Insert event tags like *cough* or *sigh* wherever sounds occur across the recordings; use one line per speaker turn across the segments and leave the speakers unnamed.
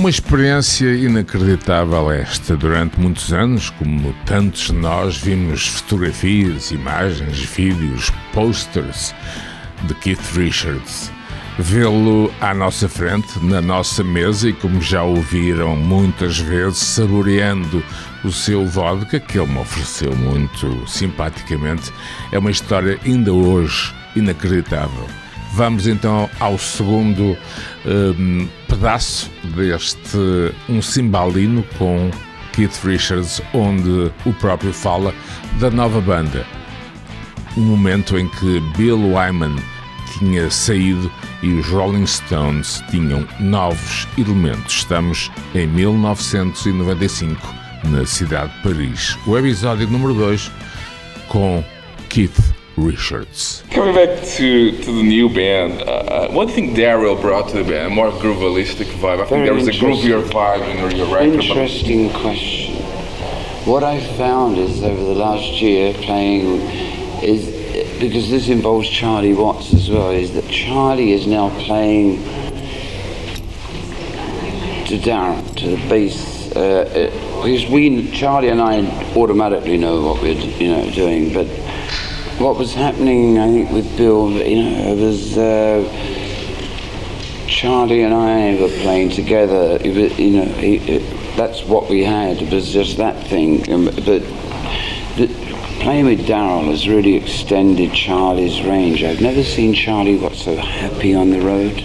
Uma experiência inacreditável esta. Durante muitos anos, como tantos de nós, vimos fotografias, imagens, vídeos, posters de Keith Richards. Vê-lo à nossa frente, na nossa mesa e, como já ouviram muitas vezes, saboreando o seu vodka, que ele me ofereceu muito simpaticamente, é uma história ainda hoje inacreditável. Vamos então ao segundo um, pedaço deste um cimbalino com Keith Richards, onde o próprio fala da nova banda. Um momento em que Bill Wyman tinha saído e os Rolling Stones tinham novos elementos. Estamos em 1995, na cidade de Paris. O episódio número 2 com Keith Richards.
Coming back to, to the new band, uh, what do you think Darryl brought to the band? A more groovalistic vibe. I think there was a groovier vibe in your record.
Interesting question. What I found is over the last year playing is because this involves Charlie Watts as well, is that Charlie is now playing to Darren, to the bass. Uh, uh, because we, Charlie and I, automatically know what we're you know doing, but what was happening, I think, with Bill, you know, it was uh, Charlie and I were playing together. Was, you know, he, it, that's what we had. It was just that thing. Um, but the, playing with Darryl has really extended Charlie's range. I've never seen Charlie got so happy on the road.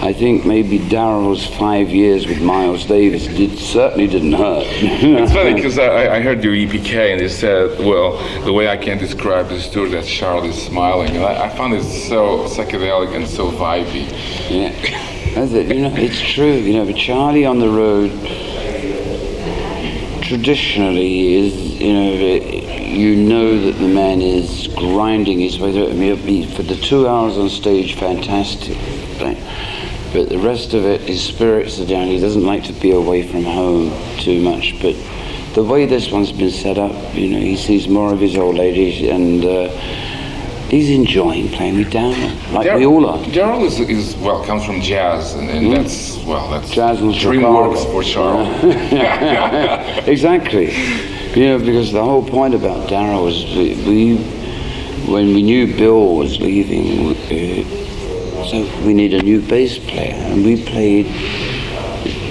I think maybe Darryl's five years with Miles Davis did certainly didn't hurt. *laughs*
it's funny because I, I, heard your EPK and they said, well, the way I can describe this tour that Charlie's smiling, and I, I found it so psychedelic and so vibey.
Yeah, that's it. You know, it's true. You know, but Charlie on the road traditionally is, you know, you know that the man is grinding his way through. I mean, for the two hours on stage, fantastic. Right? But the rest of it, his spirits are down. He doesn't like to be away from home too much. But the way this one's been set up, you know, he sees more of his old ladies and uh, he's enjoying playing with Darryl, like Dar- we all are.
Darryl is, is, well comes from jazz, and, and mm. that's well that's
jazz and
DreamWorks for Charles. *laughs*
exactly. You know, because the whole point about Darryl was we, when we knew Bill was leaving. Uh, so we need a new bass player. And we played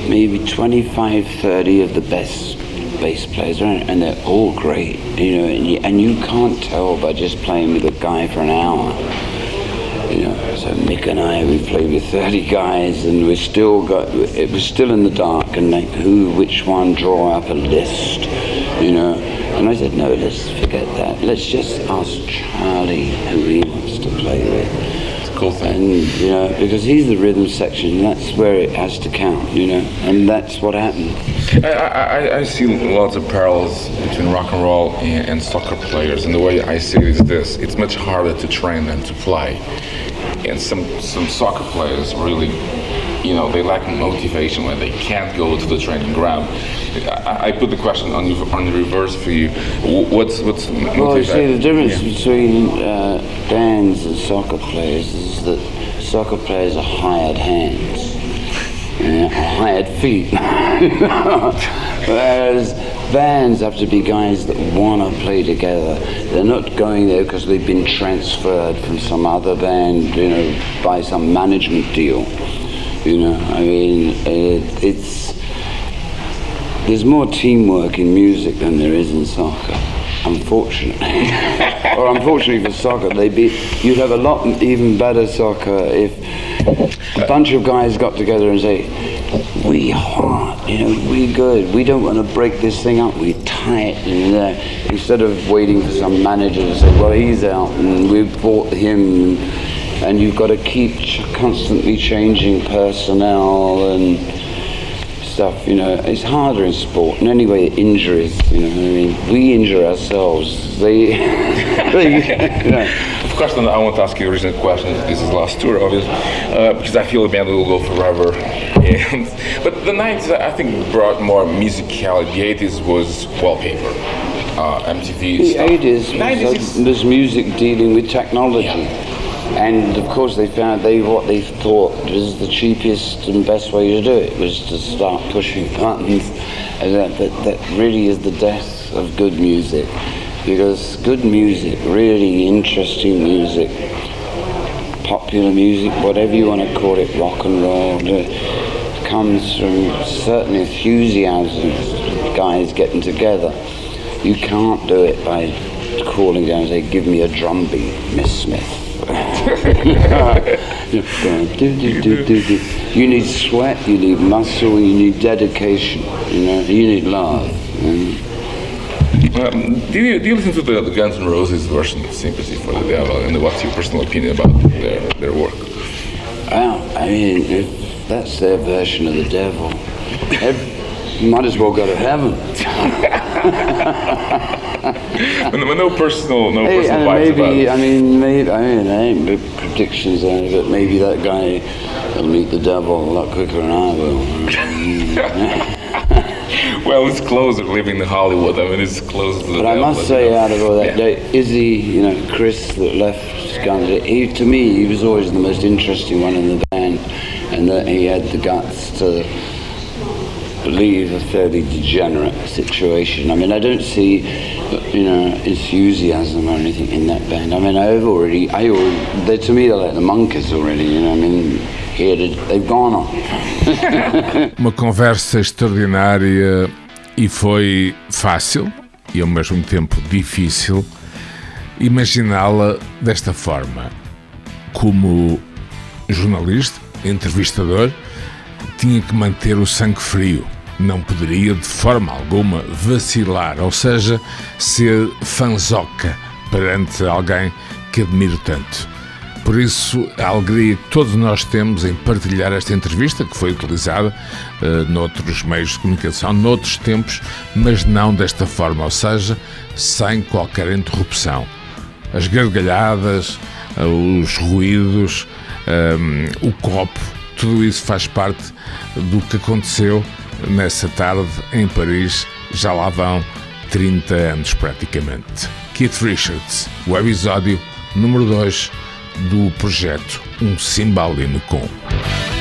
maybe 25, 30 of the best bass players around, and they're all great, you know, and you, and you can't tell by just playing with a guy for an hour. You know, so Mick and I, we played with 30 guys, and we still got, it was still in the dark, and like, who, which one, draw up a list, you know. And I said, no, let's forget that. Let's just ask Charlie who he wants to play with
cool thing.
And, you know, because he's the rhythm section, that's where it has to count, you know, and that's what happened.
I, I, I see lots of parallels between rock and roll and, and soccer players, and the way I see it is this it's much harder to train than to play. And some, some soccer players really you know they lack motivation when they can't go to the training ground. I, I put the question on you on the reverse for you. What's what's
well, you see the difference yeah. between uh, bands and soccer players is that soccer players are hired hands, yeah, hired feet, *laughs* whereas bands have to be guys that want to play together. They're not going there because they've been transferred from some other band, you know, by some management deal. You know, I mean, it, it's there's more teamwork in music than there is in soccer. Unfortunately, *laughs* or unfortunately for soccer, they be you'd have a lot even better soccer if a bunch of guys got together and say, "We hard, you know, we good. We don't want to break this thing up. We tight." And uh, instead of waiting for some manager to say, "Well, he's out and we've bought him." And you've got to keep constantly changing personnel and stuff. You know, it's harder in sport. And anyway, injuries. You know, I mean, we injure ourselves. They, *laughs* they
you know. Of course, I want to ask you a recent question. This is the last tour, obviously, uh, because I feel the band will go forever. And, but the 90s, I think, brought more musicality. The 80s was wallpaper. Uh, MTV
the
stuff.
80s was, was music dealing with technology.
Yeah
And of course, they found they what they thought was the cheapest and best way to do it was to start pushing buttons, *laughs* and that, that, that really is the death of good music, because good music, really interesting music, popular music, whatever you want to call it, rock and roll, uh, comes from certain enthusiasm, guys getting together. You can't do it by calling down and say, "Give me a drum beat, Miss Smith." You need sweat, you need muscle, you need dedication, you know, you need love.
Um, do, you, do you listen to the, the, Guns N' Roses version of Sympathy for the Devil, and what's your personal opinion about their, their work?
Well, I mean, if that's their version of the devil, might as well go to heaven. *laughs* *laughs*
no personal, no hey, personal vibes
maybe,
about
I mean, maybe, I mean, I ain't big predictions on it, but maybe that guy will meet the devil a lot quicker than I will. *laughs*
well, it's closer living in Hollywood. I mean, it's closer to the
But
devil,
I must say,
know.
out of all that
yeah.
day, Izzy, you know, Chris that left Guns, he, to me, he was always the most interesting one in the band, and that he had the guts to believe a fairly degenerate situation. I mean, I don't see, you know, enthusiasm or anything in that band. I mean, I've already, I already, they, to me, they're like the monkeys already, you know, I mean, they've gone on. *laughs*
Uma conversa extraordinária e foi fácil e ao mesmo tempo difícil imaginá-la desta forma. Como jornalista, entrevistador, tinha que manter o sangue frio não poderia de forma alguma vacilar, ou seja, ser fanzoca perante alguém que admiro tanto. Por isso, a alegria que todos nós temos em partilhar esta entrevista, que foi utilizada uh, noutros meios de comunicação, noutros tempos, mas não desta forma, ou seja, sem qualquer interrupção. As gargalhadas, uh, os ruídos, um, o copo, tudo isso faz parte do que aconteceu nessa tarde em Paris, já lá vão 30 anos praticamente. Keith Richards, o episódio número 2 do projeto Um Cimbalino Com.